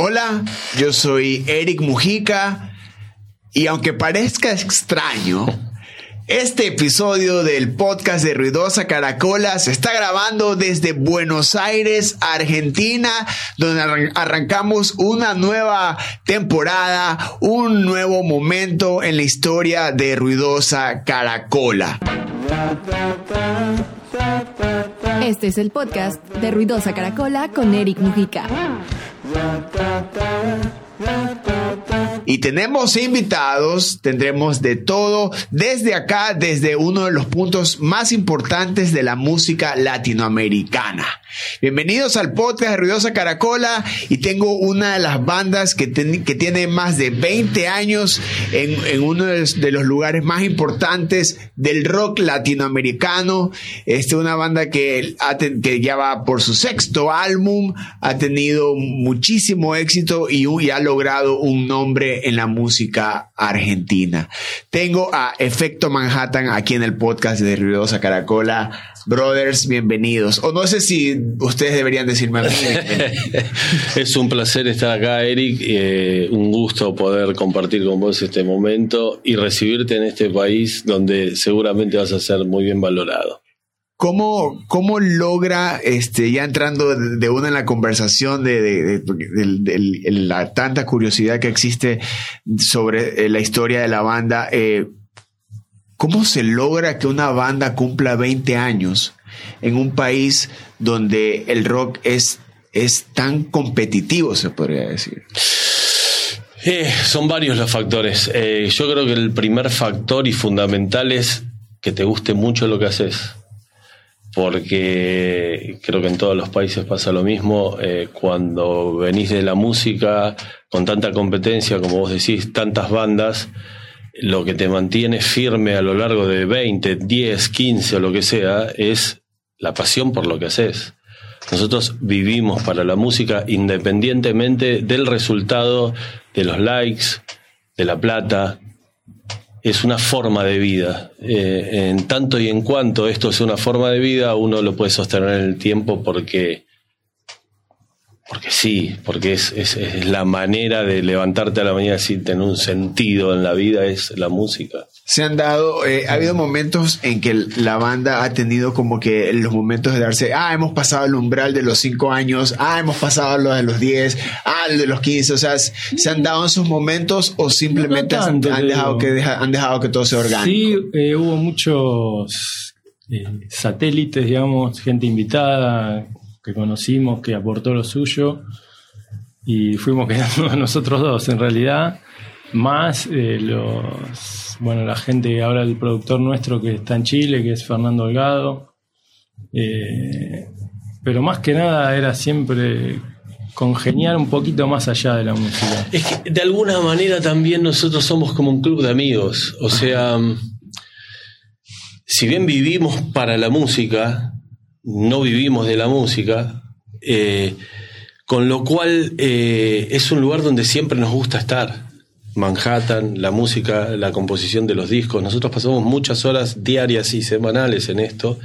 Hola, yo soy Eric Mujica y aunque parezca extraño, este episodio del podcast de Ruidosa Caracola se está grabando desde Buenos Aires, Argentina, donde arrancamos una nueva temporada, un nuevo momento en la historia de Ruidosa Caracola. Este es el podcast de Ruidosa Caracola con Eric Mujica. da da da da da da Y tenemos invitados, tendremos de todo desde acá, desde uno de los puntos más importantes de la música latinoamericana. Bienvenidos al podcast de Ruidosa Caracola y tengo una de las bandas que, que tiene más de 20 años en, uno de los, lugares más importantes del rock latinoamericano. Esta es una banda que, que ya va por su sexto álbum, ha tenido muchísimo éxito y, y ha logrado un nombre en la música argentina. Tengo a Efecto Manhattan aquí en el podcast de Ruidosa Caracola. Brothers, bienvenidos. O no sé si ustedes deberían decirme es un placer estar acá, Eric. Eh, un gusto poder compartir con vos este momento y recibirte en este país donde seguramente vas a ser muy bien valorado. ¿Cómo, ¿Cómo logra, este, ya entrando de una en la conversación de, la tanta curiosidad que existe sobre eh, la historia de la banda, eh, cómo se logra que una banda cumpla 20 años en un país donde el rock es, es tan competitivo, se podría decir? Eh, son varios los factores. yo creo que el primer factor y fundamental es que te guste mucho lo que haces porque creo que en todos los países pasa lo mismo. Eh, cuando venís de la música, con tanta competencia, como vos decís, tantas bandas, lo que te mantiene firme a lo largo de 20, 10, 15 o lo que sea, es la pasión por lo que haces. Nosotros vivimos para la música independientemente del resultado de los likes, de la plata, es una forma de vida. Eh, en tanto y en cuanto esto es una forma de vida, uno lo puede sostener en el tiempo porque, porque sí, porque es, es la manera de levantarte a la mañana y tener un sentido en la vida, es la música se han dado, eh, ha habido momentos en que la banda ha tenido como que los momentos de darse, ah, hemos pasado el umbral de los cinco años, ah, hemos pasado lo de los 10, ah, el de los 15, o sea, ¿se han dado esos momentos o simplemente han, dejado que, han dejado que todo se orgánico? Sí, eh, hubo muchos eh, satélites, digamos, gente invitada que conocimos, que aportó lo suyo y fuimos quedando nosotros dos, en realidad, más los bueno, la gente, ahora el productor nuestro que está en Chile, que es Fernando Holgado. Eh, pero más que nada era siempre congeniar un poquito más allá de la música. Es que de alguna manera también nosotros somos como un club de amigos. O sea, si bien vivimos para la música, no vivimos de la música, eh, con lo cual eh, es un lugar donde siempre nos gusta estar. Manhattan, la música, la composición de los discos. Nosotros pasamos muchas horas diarias y semanales en esto.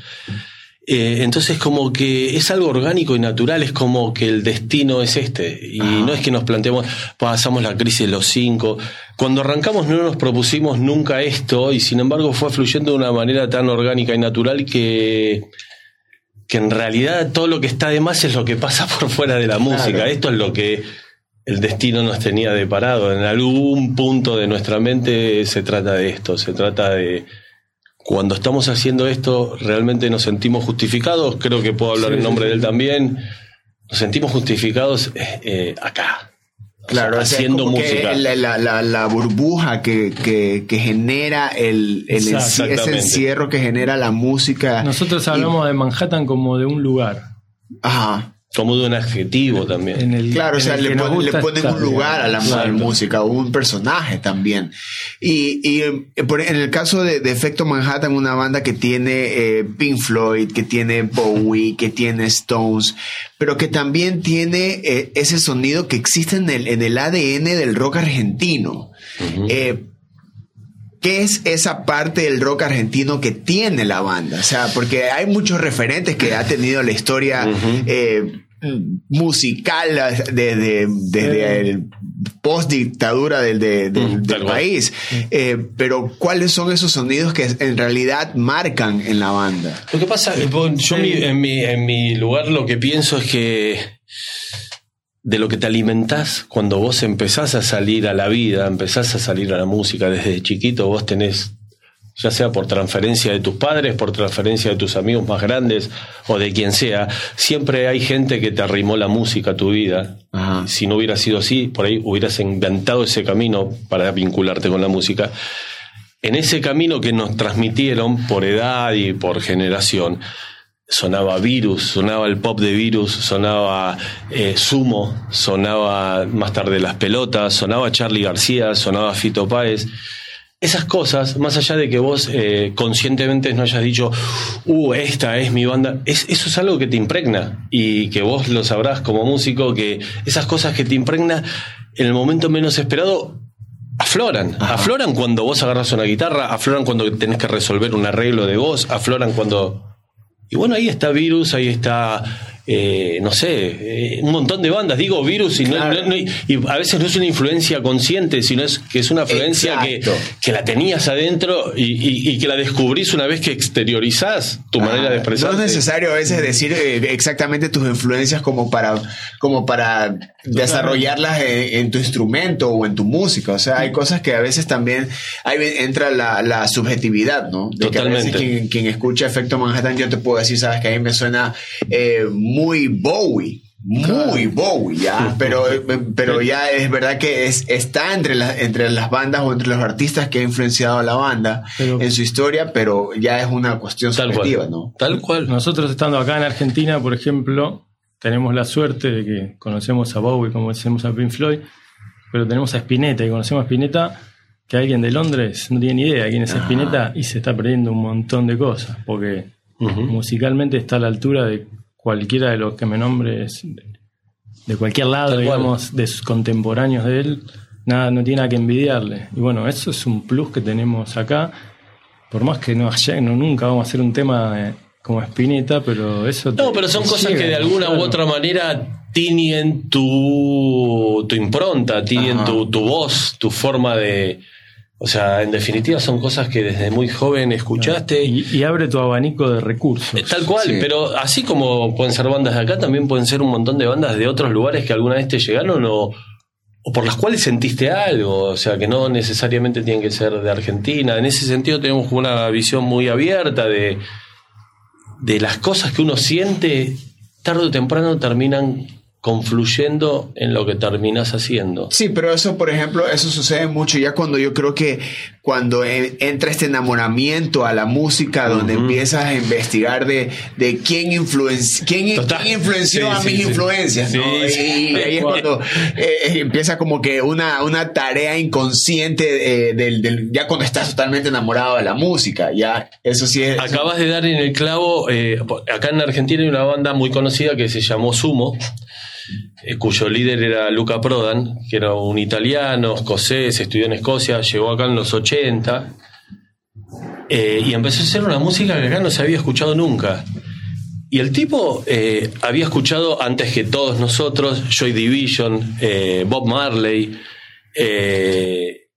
Eh, entonces como que es algo orgánico y natural, es como que el destino es este. Y no es que nos planteemos, pasamos la crisis de los cinco. Cuando arrancamos no nos propusimos nunca esto y sin embargo fue fluyendo de una manera tan orgánica y natural que, que en realidad todo lo que está de más es lo que pasa por fuera de la música. Esto es lo que el destino nos tenía deparado. En algún punto de nuestra mente se trata de esto, se trata de cuando estamos haciendo esto, realmente nos sentimos justificados, creo que puedo hablar en nombre de él también, nos sentimos justificados eh, eh, acá. Claro, haciendo música. La, burbuja que, genera el, ese encierro que genera la música. Nosotros hablamos de Manhattan como de un lugar. Ajá. Como de un adjetivo también. claro, o sea, le, ponen un lugar a la, música, un personaje también. Y, y eh, en el caso de, Efecto Manhattan, una banda que tiene eh, Pink Floyd, que tiene Bowie, que tiene Stones, pero que también tiene eh, ese sonido que existe en el, en el ADN del rock argentino. ¿Qué es esa parte del rock argentino que tiene la banda? O sea, porque hay muchos referentes que ha tenido la historia musical desde, desde el post dictadura del, de- del- Mm, del país. Eh, pero ¿cuáles son esos sonidos que en realidad marcan en la banda? Lo que pasa, eh, yo mi- en, mi, en mi lugar lo que pienso es que de lo que te alimentás cuando vos empezás a salir a la vida, empezás a salir a la música desde chiquito, vos tenés, ya sea por transferencia de tus padres, por transferencia de tus amigos más grandes o de quien sea, siempre hay gente que te arrimó la música a tu vida. Ajá. Si no hubiera sido así, por ahí hubieras inventado ese camino para vincularte con la música. En ese camino que nos transmitieron por edad y por generación, sonaba Virus, sonaba el pop de Virus, sonaba eh, Sumo, sonaba más tarde Las Pelotas, sonaba Charlie García, sonaba Fito Páez. Esas cosas, más allá de que vos eh, conscientemente no hayas dicho, uh, esta es mi banda, es, eso es algo que te impregna y que vos lo sabrás como músico, que esas cosas que te impregna en el momento menos esperado afloran. Afloran cuando vos agarras una guitarra, afloran cuando tenés que resolver un arreglo de voz, afloran cuando... Y bueno, ahí está Virus, ahí está, eh, no sé, eh, un montón de bandas. Digo Virus y, no- Claro. no- no- y a veces no es una influencia consciente, sino es que es una influencia que, que la tenías adentro y, y- y que la descubrís una vez que exteriorizás tu manera de Ah, expresarte. No es necesario a veces decir eh, exactamente tus influencias como para, como para desarrollarlas en, en tu instrumento o en tu música. O sea, hay cosas que a veces también ahí entra la, la subjetividad, ¿no? De que a veces Totalmente. quien, quien escucha Efecto Manhattan, yo te puedo decir, sabes que a mí me suena eh, muy Bowie. Muy Bowie, ya, pero, eh, pero ya es verdad que es, está entre, las entre las bandas o entre los artistas que ha influenciado a la banda Pero- en su historia, pero ya es una cuestión Tal subjetiva, cual. ¿no? Tal cual. Nosotros estando acá en Argentina, por ejemplo, tenemos la suerte de que conocemos a Bowie, como decimos a Pink Floyd, pero tenemos a Spinetta y conocemos a Spinetta que alguien de Londres no tiene ni idea quién es Spinetta y se está perdiendo un montón de cosas, porque musicalmente está a la altura de cualquiera de los que me nombres, de cualquier lado, Tal cual. digamos, de sus contemporáneos de él, nada, no tiene nada que envidiarle. Y bueno, eso es un plus que tenemos acá. Por más que no, no nunca vamos a hacer un tema eh, como Spinetta, pero eso. No, te- pero son cosas llega, que de alguna claro. u otra manera tiñen tu, tu impronta, tiñen tu, tu voz, tu forma de... O sea, en definitiva son cosas que desde muy joven escuchaste. Y, y abre tu abanico de recursos. Eh, Tal cual, Sí. pero así como pueden ser bandas de acá, también pueden ser un montón de bandas de otros lugares que alguna vez te llegaron o, o por las cuales sentiste algo, o sea, que no necesariamente tienen que ser de Argentina. En ese sentido tenemos como una visión muy abierta de, de las cosas que uno siente, tarde o temprano terminan confluyendo en lo que terminas haciendo. Sí, pero eso, por ejemplo, eso sucede mucho ya cuando yo creo que cuando en- entra este enamoramiento a la música, donde Ujú. empiezas a investigar de, de quién, influenci- quién, quién influenció Sí, a sí, mis sí. influencias, ¿no? Sí, sí. y ahí es cuando eh, eh, empieza como que una, una tarea inconsciente eh, del, del- ya cuando estás totalmente enamorado de la música, ya eso sí es... Acabas de dar en el clavo, eh, acá en Argentina hay una banda muy conocida que se llamó Sumo, eh, cuyo líder era Luca Prodan, que era un italiano, escocés, estudió en Escocia, llegó acá en los 80 eh, y empezó a hacer una música que acá no se había escuchado nunca. Y el tipo eh, había escuchado antes que todos nosotros Joy Division, eh, Bob Marley, eh,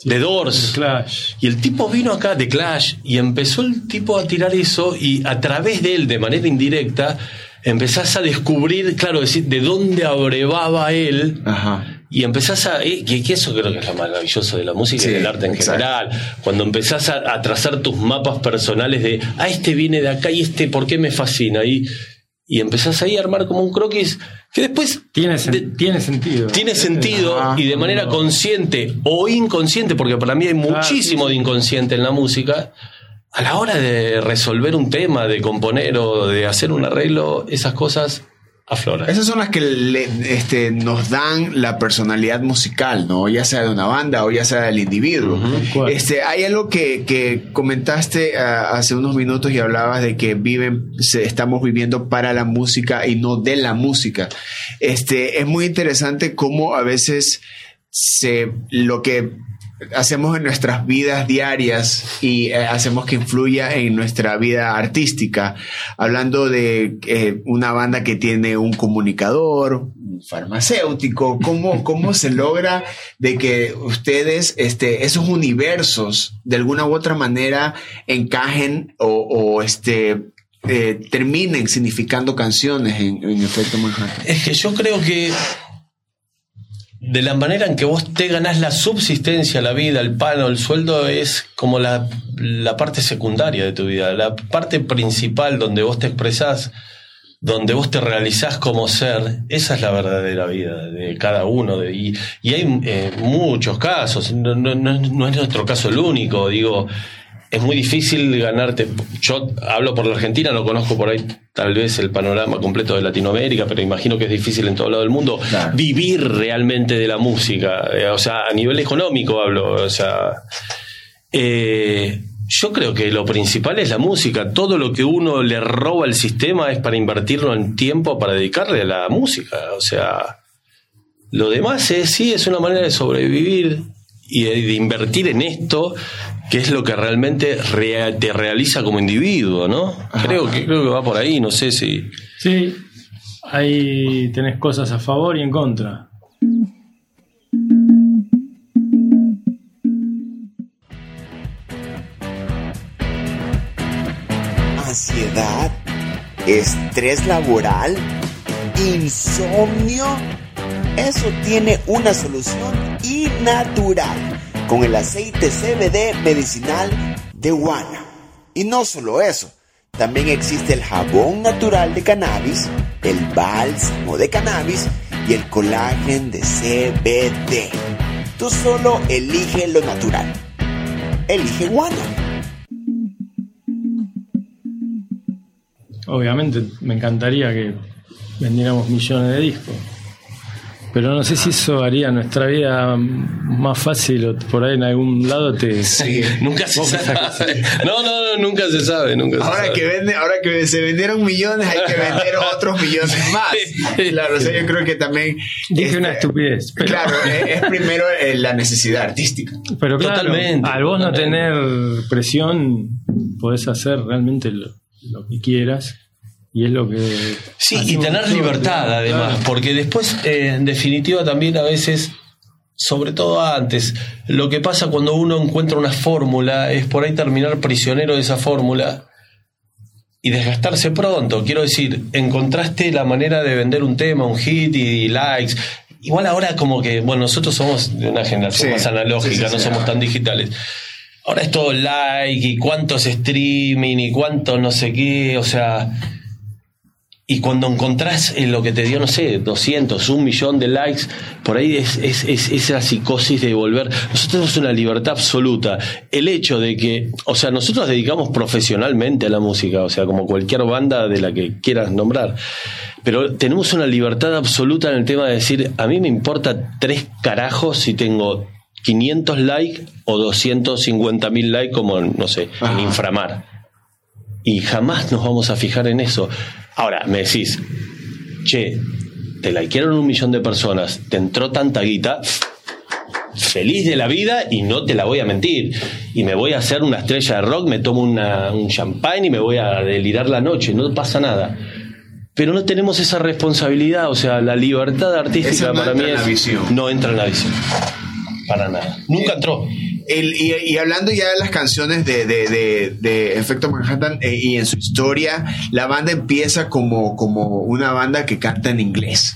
The Doors. Clash. Y el tipo vino acá de Clash y empezó el tipo a tirar eso y a través de él, de manera indirecta, empezás a descubrir, claro, decir, de dónde abrevaba él Ajá. y empezás a... eh, que, que eso creo que es lo maravilloso de la música Sí, y del arte en exacto. general. Cuando empezás a, a trazar tus mapas personales de, ah, este viene de acá y este, ¿por qué me fascina? Y, y empezás ahí a armar como un croquis que después... Tiene, sen- de- tiene sentido. tiene sentido Ajá. y de manera consciente o inconsciente, porque para mí hay muchísimo de inconsciente en la música, a la hora de resolver un tema, de componer o de hacer un arreglo, esas cosas afloran. Esas son las que le- este, nos dan la personalidad musical, ¿no? Ya sea de una banda o ya sea del individuo. Este, hay algo que, que comentaste ah, hace unos minutos y hablabas de que viven, se- estamos viviendo para la música y no de la música. Este, es muy interesante cómo a veces se, lo que hacemos en nuestras vidas diarias y eh, hacemos que influya en nuestra vida artística. Hablando de eh, una banda que tiene un comunicador, un farmacéutico, ¿cómo, cómo se logra de que ustedes, este, esos universos, de alguna u otra manera, encajen o, o este, eh, terminen significando canciones en, en efecto Manhattan? Es que yo creo que de la manera en que vos te ganás la subsistencia, la vida, el pan o el sueldo es como la, la parte secundaria de tu vida. La parte principal donde vos te expresás, donde vos te realizás como ser, esa es la verdadera vida de cada uno. De, y, y hay eh, muchos casos, no, no, no, no es nuestro caso el único, digo es muy difícil ganarte. Yo hablo por la Argentina, no conozco por ahí tal vez el panorama completo de Latinoamérica, pero imagino que es difícil en todo lado del mundo vivir realmente de la música. Eh, O sea, a nivel económico hablo. O sea, eh, yo creo que lo principal es la música. Todo lo que uno le roba al sistema es para invertirlo en tiempo para dedicarle a la música. O sea, lo demás es sí, es una manera de sobrevivir y de invertir en esto, que es lo que realmente rea- te realiza como individuo, ¿no? Creo que, creo que va por ahí, no sé si. Sí, ahí tenés cosas a favor y en contra. ansiedad, estrés laboral, insomnio. Eso tiene una solución y natural con el aceite CBD medicinal de Guana. Y no solo eso, también existe el jabón natural de cannabis, el bálsamo de cannabis y el colágeno de CBD. Tú solo elige lo natural. Elige Guana. Obviamente me encantaría que vendiéramos millones de discos. Pero no sé si eso haría nuestra vida más fácil o por ahí en algún lado te... Nunca se sabe. No, no, no, nunca se sabe. Nunca se Ahora sabe. que, vende, ahora que se vendieron millones, hay que vender otros millones más. Claro, o sea, yo creo que también. Dije este, una estupidez. Pero, Claro, es, es primero eh, la necesidad artística. pero claro, Totalmente, al vos no tener presión, podés hacer realmente lo, lo que quieras. Y es lo que... Sí, y tener libertad además, porque después, eh, en definitiva, también a veces, sobre todo antes, lo que pasa cuando uno encuentra una fórmula es por ahí terminar prisionero de esa fórmula y desgastarse pronto. Quiero decir, encontraste la manera de vender un tema, un hit y likes. Igual ahora como que, bueno, nosotros somos de una generación Sí, más analógica, sí, sí, no sí. somos tan digitales. Ahora es todo like y cuántos streaming y cuántos no sé qué, o sea, y cuando encontrás en lo que te dio, no sé, 200, un millón de likes, por ahí es, es, es esa psicosis de volver. Nosotros tenemos una libertad absoluta. El hecho de que, o sea, nosotros dedicamos profesionalmente a la música, o sea, como cualquier banda de la que quieras nombrar. Pero tenemos una libertad absoluta en el tema de decir, a mí me importa tres carajos si tengo 500 likes o 250 mil likes como, no sé, en Inframar y jamás nos vamos a fijar en eso. Ahora, me decís, che, te likearon un millón de personas, te entró tanta guita, feliz de la vida y no te la voy a mentir. Y me voy a hacer una estrella de rock, me tomo una- un champagne y me voy a delirar la noche, no pasa nada. Pero no tenemos esa responsabilidad, o sea, la libertad artística Eso no para mí en es- la visión. no entra en la visión. Para nada. Nunca entró. El- y, y hablando ya de las canciones de, de, de- de Efecto Manhattan eh, y en su historia, la banda empieza como, como una banda que canta en inglés.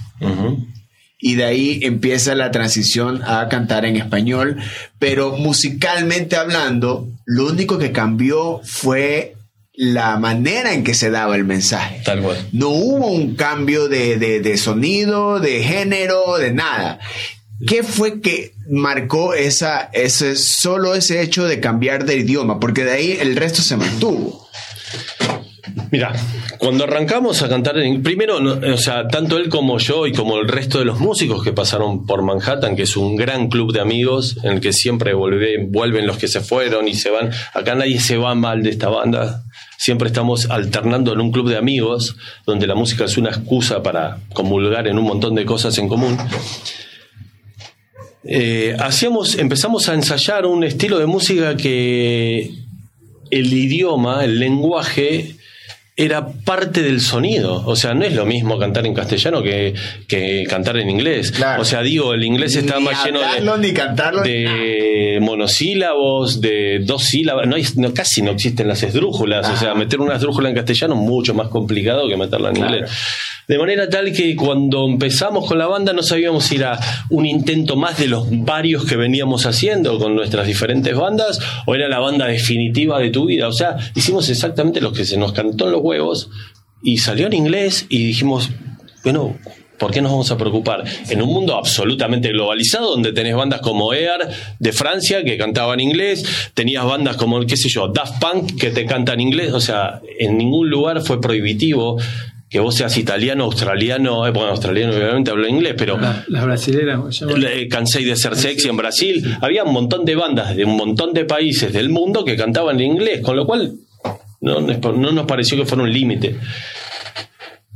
Y de ahí empieza la transición a cantar en español. Pero musicalmente hablando, lo único que cambió fue la manera en que se daba el mensaje. Tal cual. No hubo un cambio de, de- de sonido, de género, de nada. ¿Qué fue que marcó esa, ese, solo ese hecho de cambiar de idioma? Porque de ahí el resto se mantuvo. Mira, cuando arrancamos a cantar en primero, o sea, tanto él como yo y como el resto de los músicos que pasaron por Manhattan, que es un gran club de amigos en el que siempre vuelve- vuelven los que se fueron y se van. Acá nadie se va mal de esta banda. Siempre estamos alternando en un club de amigos donde la música es una excusa para comulgar en un montón de cosas en común. Eh, hacíamos, empezamos a ensayar un estilo de música que el idioma, el lenguaje, era parte del sonido. O sea, no es lo mismo cantar en castellano que, que cantar en inglés. Claro. O sea, digo, el inglés está más lleno de, ni cantarlo, ni de monosílabos, de dos sílabas. No hay, no, casi no existen las esdrújulas. O sea, meter una esdrújula en castellano es mucho más complicado que meterla en Claro. inglés. De manera tal que cuando empezamos con la banda no sabíamos si era un intento más de los varios que veníamos haciendo con nuestras diferentes bandas o era la banda definitiva de tu vida. O sea, hicimos exactamente lo que se nos cantó en los huevos y salió en inglés y dijimos, bueno, ¿por qué nos vamos a preocupar? En un mundo absolutamente globalizado donde tenés bandas como Air de Francia que cantaban inglés, tenías bandas como, qué sé yo, Daft Punk que te cantan inglés, o sea, en ningún lugar fue prohibitivo que vos seas italiano, australiano, eh, bueno, australiano obviamente habla inglés, pero La- las brasileras, ¿cómo se llama? eh, cansé de ser sexy en Brasil. Había un montón de bandas de un montón de países del mundo que cantaban en inglés, con lo cual no, no nos pareció que fuera un límite.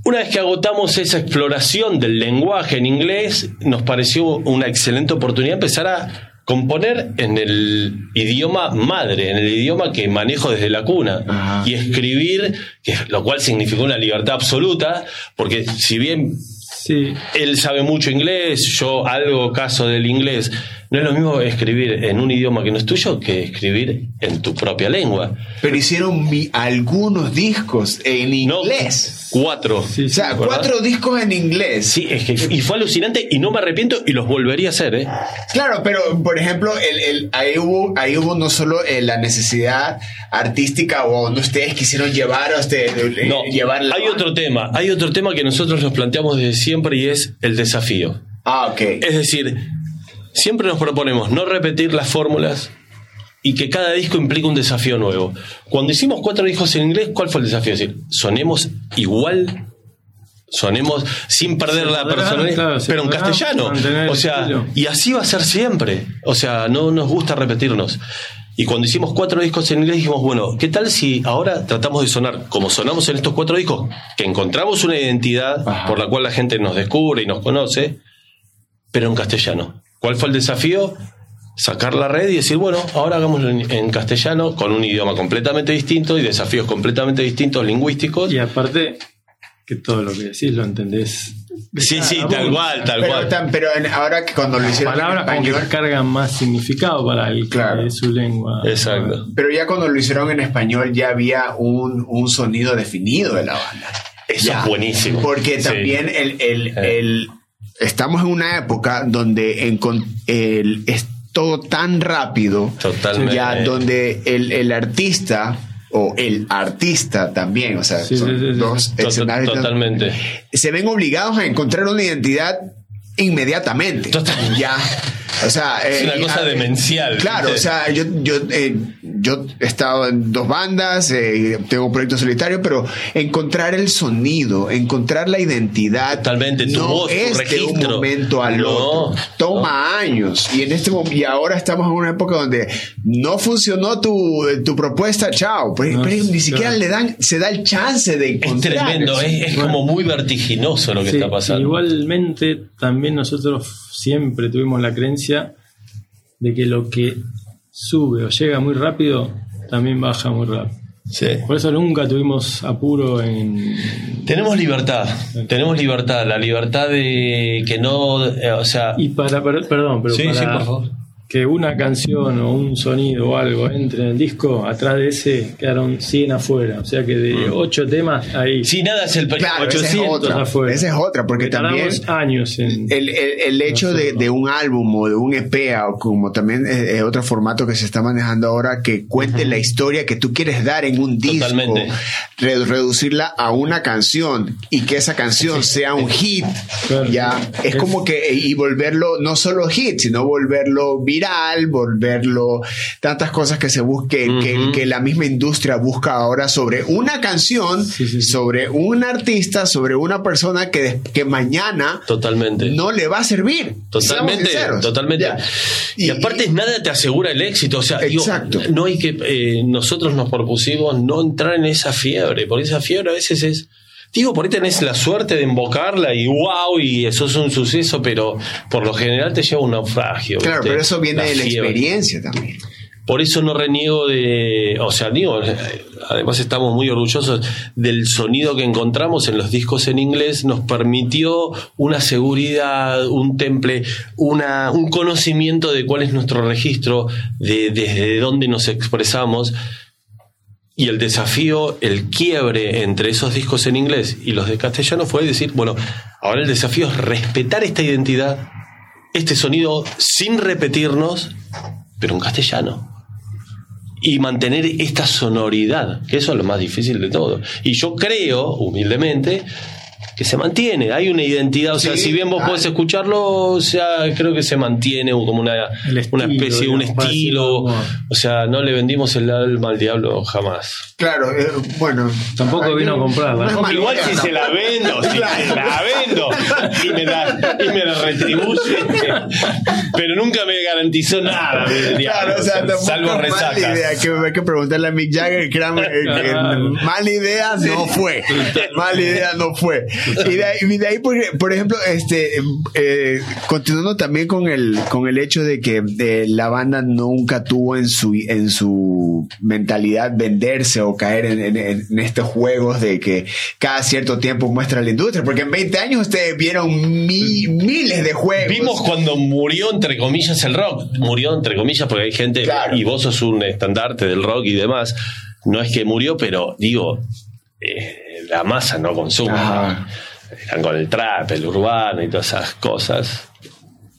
Una vez que agotamos esa exploración del lenguaje en inglés, nos pareció una excelente oportunidad empezar a componer en el idioma madre, en el idioma que manejo desde la cuna Ajá. y escribir, que, lo cual significó una libertad absoluta, porque si bien Sí, él sabe mucho inglés, yo algo caso del inglés. No es lo mismo escribir en un idioma que no es tuyo que escribir en tu propia lengua. Pero hicieron mi- algunos discos en No, inglés. Cuatro. sí, O sea, cuatro discos en inglés. Sí, es que y fue alucinante y no me arrepiento y los volvería a hacer, ¿eh? Claro, pero por ejemplo, el, el- ahí, hubo, ahí hubo no solo eh, la necesidad artística o no ustedes quisieron llevar a usted, eh, No, llevar la hay banda. otro tema, hay otro tema que nosotros nos planteamos desde siempre y es el desafío. Ah, ok. Es decir, siempre nos proponemos no repetir las fórmulas y que cada disco implique un desafío nuevo. Cuando hicimos cuatro discos en inglés, ¿cuál fue el desafío? Es decir, sonemos igual, sonemos sin perder la personalidad, claro, pero en castellano. O sea, y así va a ser siempre. O sea, no nos gusta repetirnos. Y cuando hicimos cuatro discos en inglés dijimos, bueno, ¿qué tal si ahora tratamos de sonar como sonamos en estos cuatro discos? Que encontramos una identidad Ajá. por la cual la gente nos descubre y nos conoce, pero en castellano. ¿Cuál fue el desafío? Sacar la red y decir, bueno, ahora hagámoslo en, en castellano con un idioma completamente distinto y desafíos completamente distintos lingüísticos. Y aparte, que todo lo que decís lo entendés. Sí, sí, Ah, tal cual, tal pero, cual. tan- pero en- ahora que cuando lo hicieron en palabras como español, que cargan más significado para el Claro. su lengua. Exacto. pero ya cuando lo hicieron en español ya había un, un sonido definido de la banda. Eso Ya. es buenísimo. Porque Sí. también el, el- el- estamos en una época donde el- es todo tan rápido, Totalmente. ya donde el, el artista o el artista también, o sea, Sí, son sí, sí, sí. dos escenarios, Totalmente. se ven obligados a encontrar una identidad inmediatamente. Total. Ya. O sea, Es eh, una cosa a- demencial. Claro, o ¿viste? sea, yo, yo, eh, yo he estado en dos bandas, eh, tengo proyectos solitarios, pero encontrar el sonido, encontrar la identidad, Totalmente, tu no voz, tu es de un registro. momento al No, otro. Toma años. Y en este y ahora estamos en una época donde no funcionó tu, tu propuesta, chao. Pero, No, pero ni sí, siquiera claro. le dan, se da el chance de Es encontrar. tremendo, eso. es, es como muy vertiginoso lo que Sí, está pasando. Igualmente, también nosotros siempre tuvimos la creencia de que lo que sube o llega muy rápido también baja muy rápido. Sí. Por eso nunca tuvimos apuro en. Tenemos libertad, tenemos libertad, la libertad de que no, eh, o sea, Y para. per- perdón, pero Sí, para sí, por favor. Que una canción o un sonido o algo entre en el disco, atrás de ese quedaron 100 afuera. O sea que de 8 temas ahí. si nada es el Claro, esa es 800 otra. afuera. Esa es otra, porque también años en. el, el- el hecho de, de un álbum o de un EP o como también es, es otro formato que se está manejando ahora que cuente la historia que tú quieres dar en un disco, Totalmente. re- reducirla a una canción y que esa canción sea un hit, Claro. ya es Es- como que y volverlo no solo hit, sino volverlo viral, volverlo tantas cosas que se busquen que, la misma industria busca ahora sobre una canción, Sí, sí, sí. sobre un artista, sobre una persona que, que mañana totalmente. no le va a servir. Totalmente, totalmente. Ya. Y, aparte nada te asegura el éxito, o sea, digo, Exacto. no hay que, eh, nosotros nos propusimos no entrar en esa fiebre, porque esa fiebre a veces es Digo, por ahí tenés la suerte de invocarla y wow, y eso es un suceso, pero por lo general te lleva un naufragio. Claro, ¿viste? pero eso viene La de la fiebre. experiencia también. Por eso no reniego de. O sea, digo, además estamos muy orgullosos del sonido que encontramos en los discos en inglés. Nos permitió una seguridad, un temple, una, un conocimiento de cuál es nuestro registro, de desde dónde nos expresamos. Y el desafío, el quiebre entre esos discos en inglés y los de castellano fue decir, bueno, ahora el desafío es respetar esta identidad, este sonido sin repetirnos, pero en castellano. Y mantener esta sonoridad, que eso es lo más difícil de todo. Y yo creo, humildemente, que se mantiene. Hay una identidad, o sea, Sí, si bien vos podés escucharlo, o sea, creo que se mantiene como una, estilo, una especie, un digamos, para estilo. O sea, no le vendimos el alma al diablo jamás. Claro, eh, bueno. Tampoco vino a comprarla. No Igual si se la vendo, si Claro. se la vendo y me la, y me la retribuye, pero nunca me garantizó nada. del diablo, Claro, o sea, salvo mala idea. Que hay que preguntarle a Mick Jagger que, era, eh, que Claro. mala idea no fue. Mala idea no fue. Y de ahí, y de ahí, por, por ejemplo, este, eh, continuando también con el, con el hecho de que eh, la banda nunca tuvo en su, en su mentalidad venderse o caer en, en- en estos juegos de que cada cierto tiempo muestra la industria. Porque en 20 años ustedes vieron mi- miles de juegos. Vimos cuando murió, entre comillas, el rock. Murió, entre comillas, porque hay gente, Claro. y vos sos un estandarte del rock y demás. No es que murió, pero digo, eh, la masa no consume. Están con el trap, el urbano y todas esas cosas.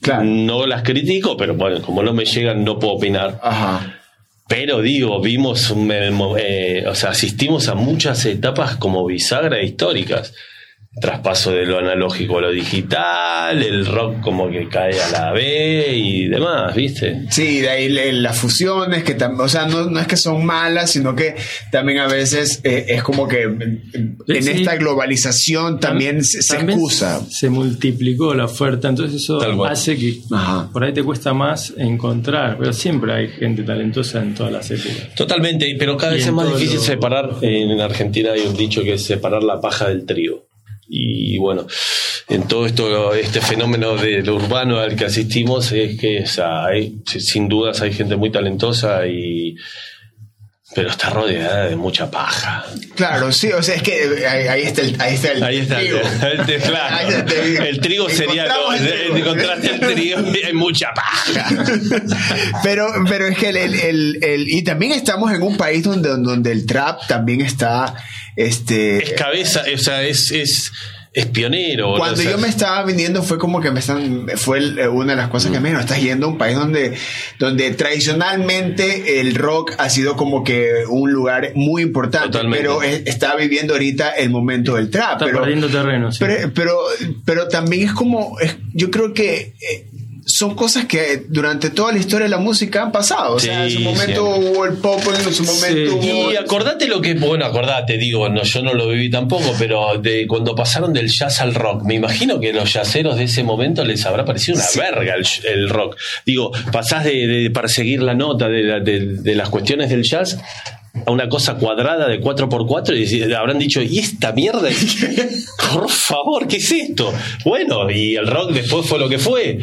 Claro. No las critico, pero bueno, como no me llegan, no puedo opinar. Ajá. Pero digo, vimos, eh, o sea, asistimos a muchas etapas como bisagra históricas. Traspaso de lo analógico a lo digital, el rock como que cae a la B y demás, ¿viste? Sí, de ahí las fusiones, que o sea, no, no es que son malas, sino que también a veces eh, es como que en Sí, esta globalización también se, se También excusa. Se multiplicó la oferta, entonces eso hace que Ajá. por ahí te cuesta más encontrar, pero siempre hay gente talentosa en todas las épocas. Totalmente, pero cada Y vez es más difícil lo- separar. En Argentina hay un dicho que es separar la paja del trigo. Y bueno, en todo esto, este fenómeno de lo urbano al que asistimos es que o sea, hay, sin dudas hay gente muy talentosa y pero está rodeada de mucha paja. Claro, sí, o sea, es que eh, ahí, ahí está el, ahí está el Ahí está, trigo. el, claro. Ahí está el trigo. el trigo sería Encontramos el trigo. encontraste el trigo y hay mucha paja. pero, pero es que el- el- y también estamos en un país donde, donde el trap también está, este, Es cabeza, o sea, es, es, es pionero. Cuando o sea, yo me estaba viniendo fue como que me están fue eh, una de las cosas que me dijeron, estás yendo a un país donde donde tradicionalmente el rock ha sido como que un lugar muy importante, Totalmente. pero eh, está viviendo ahorita el momento del trap, Está pero perdiendo terreno, sí. pero, pero pero también es como es- yo creo que eh, son cosas que durante toda la historia de la música han pasado. O sea, en su momento hubo el pop, en su momento Sí. hubo- Y acordate lo que, bueno, acordate, digo, no, yo no lo viví tampoco, pero de cuando pasaron del jazz al rock, me imagino que los jazzeros de ese momento les habrá parecido una verga el, el rock. Digo, pasás de, de perseguir la nota de, la- de- de las cuestiones del jazz a una cosa cuadrada de 4x4 y habrán dicho, ¿y esta mierda? Por favor, ¿qué es esto? Bueno, y el rock después fue lo que fue.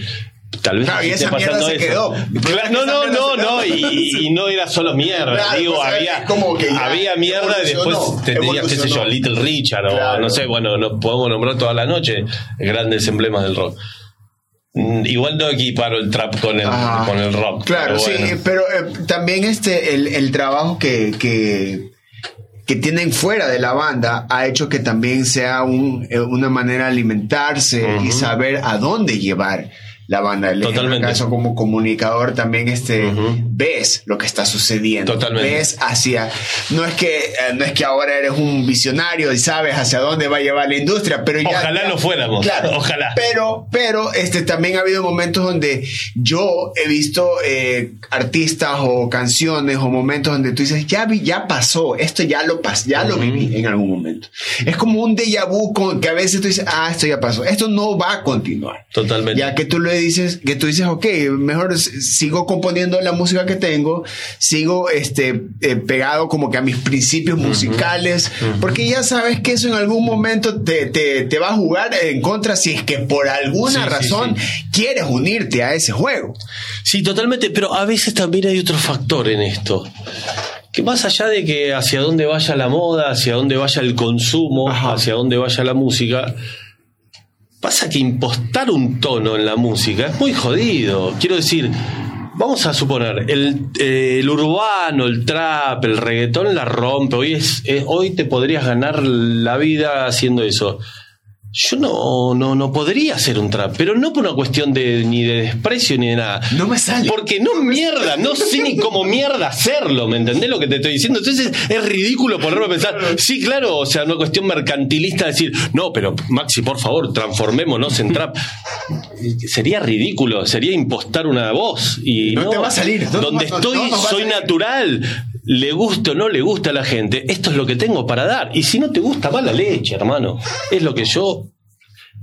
Tal vez Claro, y esté esa mierda pasando se quedó. Claro, no, no, no, no, y, y no era solo mierda. Claro, digo, había, como que había mierda y después tenías, qué sé yo. Little Richard o no sé, bueno, no podemos nombrar toda la noche grandes emblemas del rock. Mm, Igual no equiparo el trap con el, Ajá. con el rock. Claro, pero bueno. sí, pero eh, también este, el, el trabajo que, que, que tienen fuera de la banda ha hecho que también sea un, eh, una manera de alimentarse y saber a dónde llevar la banda. El Totalmente. caso como comunicador también este, Ujú. ves lo que está sucediendo. Totalmente. Ves hacia... No es, que, eh, no es que ahora eres un visionario y sabes hacia dónde va a llevar la industria, pero ya... Ojalá ya- lo fuéramos. Claro, Ojalá. Pero, pero este, también ha habido momentos donde yo he visto eh, artistas o canciones o momentos donde tú dices, ya vi, ya pasó, esto ya lo pas ya lo Ujú. viví en algún momento. Es como un déjà vu con, que a veces tú dices, ah, esto ya pasó, esto no va a continuar. Totalmente. Ya que tú lo, dices, que tú dices, ok, mejor sigo componiendo la música que tengo, sigo este, eh, pegado como que a mis principios musicales, porque ya sabes que eso en algún momento te, te- te va a jugar en contra si es que por alguna Sí, sí, razón quieres unirte a ese juego. Sí, totalmente, pero a veces también hay otro factor en esto. Que más allá de que hacia dónde vaya la moda, hacia dónde vaya el consumo, Ajá. hacia dónde vaya la música, pasa que impostar un tono en la música es muy jodido. Quiero decir, vamos a suponer, el, eh, urbano, el trap, el reggaetón la rompe. Hoy, es, eh, hoy te podrías ganar la vida haciendo eso. Yo no, no, no podría hacer un trap, pero no por una cuestión de, ni de desprecio ni de nada. No me sale. Porque no mierda, no sé ni cómo mierda hacerlo, ¿me entendés lo que te estoy diciendo? Entonces es ridículo ponerme a pensar, sí, claro, o sea, una cuestión mercantilista decir, no, pero Maxi, por favor, transformémonos en trap. Sería ridículo, sería impostar una voz y No no, te va a salir, no, donde no, estoy soy natural. Le guste o no le gusta a la gente, esto es lo que tengo para dar. Y si no te gusta, mala leche, hermano. Es lo que yo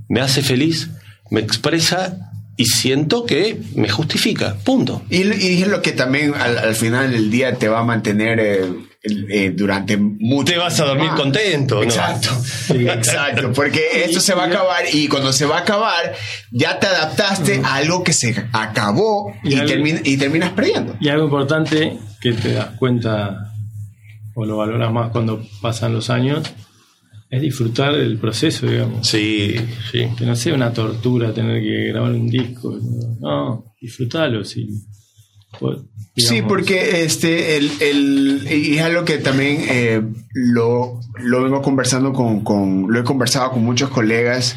me hace feliz, me expresa y siento que me justifica. Punto. Y, y es lo que también al, al final del día te va a mantener eh, eh, durante mucho Te vas a dormir más. contento, ¿no? Exacto, exacto, porque esto se va a acabar y cuando se va a acabar ya te adaptaste a algo que se acabó y, Y algo- termina- y terminas perdiendo. Y algo importante que te das cuenta o lo valoras más cuando pasan los años es disfrutar del proceso, digamos. Sí, sí. Que no sea una tortura tener que grabar un disco. No, disfrutalo. Sí, Pues, Sí, porque este, el, el- y es algo que también eh, lo, lo vengo conversando con, con, lo he conversado con muchos colegas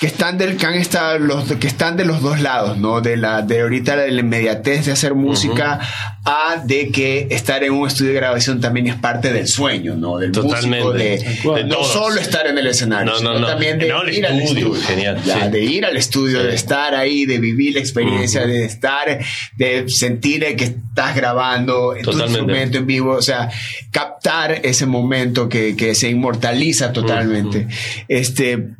que están del, que han estado los, que están de los dos lados, ¿no? De la, de ahorita la inmediatez de hacer música a de que estar en un estudio de grabación también es parte del sueño, ¿no? Del Totalmente. músico, de, no todos. solo estar en el escenario, No, no, sino no. también de ir al estudio, genial, Ya, sí. de ir al estudio, Sí. de estar ahí, de vivir la experiencia, de estar, de sentir que estás grabando tu Totalmente. instrumento en vivo, o sea, captar ese momento que, que se inmortaliza totalmente. Este.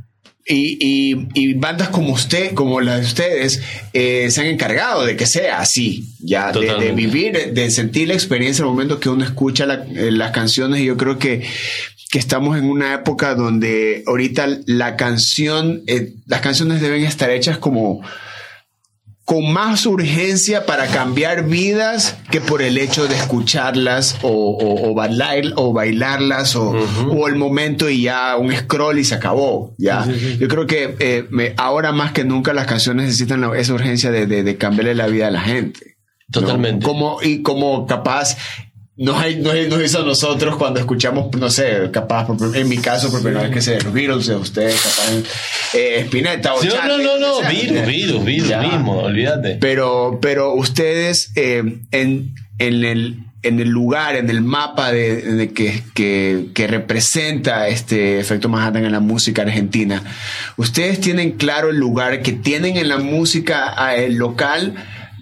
Y, y- y bandas como usted, como las de ustedes, eh, se han encargado de que sea así, ya, de, de vivir, de sentir la experiencia el momento que uno escucha la- eh, las canciones. Y yo creo que, que estamos en una época donde ahorita la canción, eh, las canciones deben estar hechas como con más urgencia para cambiar vidas que por el hecho de escucharlas o, o- o bailar, o bailarlas o, o el momento y ya un scroll y se acabó. Ya. Yo creo que eh, me- ahora más que nunca las canciones necesitan la- esa urgencia de, de- de cambiarle la vida a la gente. ¿no? Totalmente. Como, y como capaz nos, nos, nos hizo a nosotros cuando escuchamos, no sé, capaz, en mi caso, por primera vez que sé, los Beatles de ustedes, capaz, eh, Spinetta o Sí, no, Charlie, no, no, o sea, virus, virus, virus mismo, olvídate. Pero, pero ustedes eh, en, en, el, en el lugar, en el mapa de, de que, que, que representa este efecto Manhattan en la música argentina, ustedes tienen claro el lugar que tienen en la música eh, local.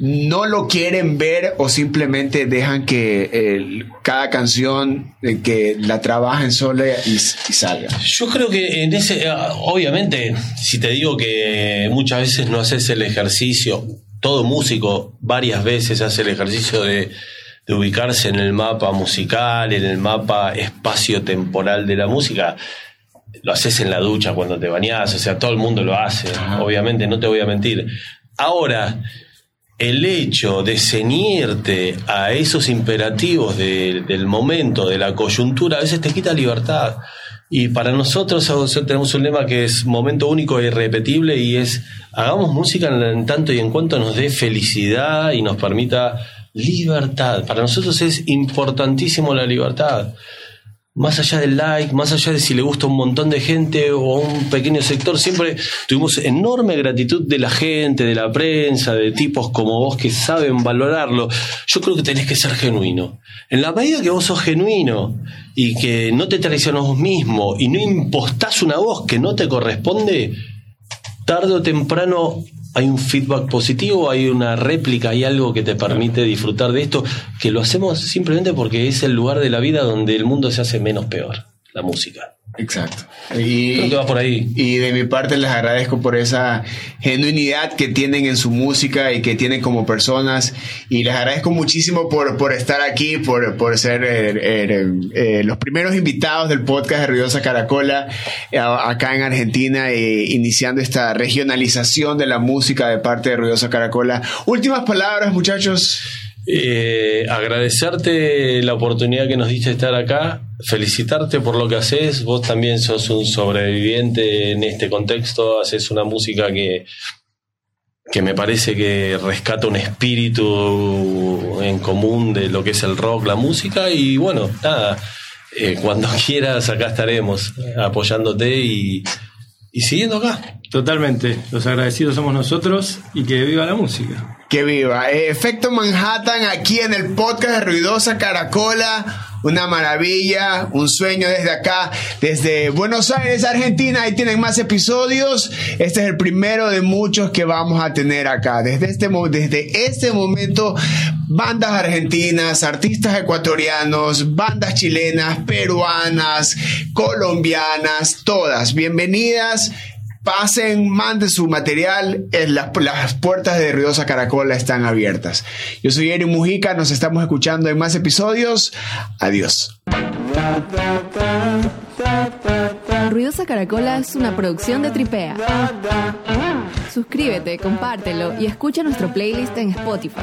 No lo quieren ver o simplemente dejan que eh, cada canción eh, que la trabajen sola y, y salga. Yo creo que en ese, eh, obviamente, si te digo que muchas veces no haces el ejercicio, todo músico varias veces hace el ejercicio de, de ubicarse en el mapa musical, en el mapa espacio-temporal de la música. Lo haces en la ducha cuando te bañás, o sea, todo el mundo lo hace, obviamente, no te voy a mentir. Ahora, el hecho de ceñirte a esos imperativos de- del momento, de la coyuntura, a veces te quita libertad. Y para nosotros tenemos un lema que es momento único e irrepetible y es hagamos música en tanto y en cuanto nos dé felicidad y nos permita libertad. Para nosotros es importantísimo la libertad más allá del like, más allá de si le gusta un montón de gente o un pequeño sector, siempre tuvimos enorme gratitud de la gente, de la prensa, de tipos como vos que saben valorarlo. Yo creo que tenés que ser genuino. En la medida que vos sos genuino y que no te traicionas vos mismo y no impostás una voz que no te corresponde, tarde o temprano hay un feedback positivo, hay una réplica, hay algo que te permite disfrutar de esto, que lo hacemos simplemente porque es el lugar de la vida donde el mundo se hace menos peor, la música. Exacto. Y, Creo que va por ahí. Y de mi parte les agradezco por esa genuinidad que tienen en su música y que tienen como personas. Y les agradezco muchísimo por, por estar aquí, por, por ser eh, eh, eh, los primeros invitados del podcast de Ruidosa Caracola acá en Argentina, iniciando esta regionalización de la música de parte de Ruidosa Caracola. Últimas palabras, muchachos. Agradecerte la oportunidad que nos diste de estar acá, felicitarte por lo que haces, vos también sos un sobreviviente en este contexto, haces una música que, que me parece que rescata un espíritu en común de lo que es el rock, la música y bueno, nada, eh, cuando quieras acá estaremos apoyándote y, y siguiendo acá. Totalmente, los agradecidos somos nosotros y que viva la música. Que viva. Eh, Efecto Manhattan aquí en el podcast de Ruidosa Caracola. Una maravilla, un sueño desde acá, desde Buenos Aires, Argentina. Ahí tienen más episodios. Este es el primero de muchos que vamos a tener acá. Desde este, desde este momento, bandas argentinas, artistas ecuatorianos, bandas chilenas, peruanas, colombianas, todas. Bienvenidas pasen, manden su material, las, las puertas de Ruidosa Caracola están abiertas. Yo soy Eri Mujica, nos estamos escuchando en más episodios. Adiós. Ruidosa Caracola es una producción de Tripea. Suscríbete, compártelo y escucha nuestro playlist en Spotify.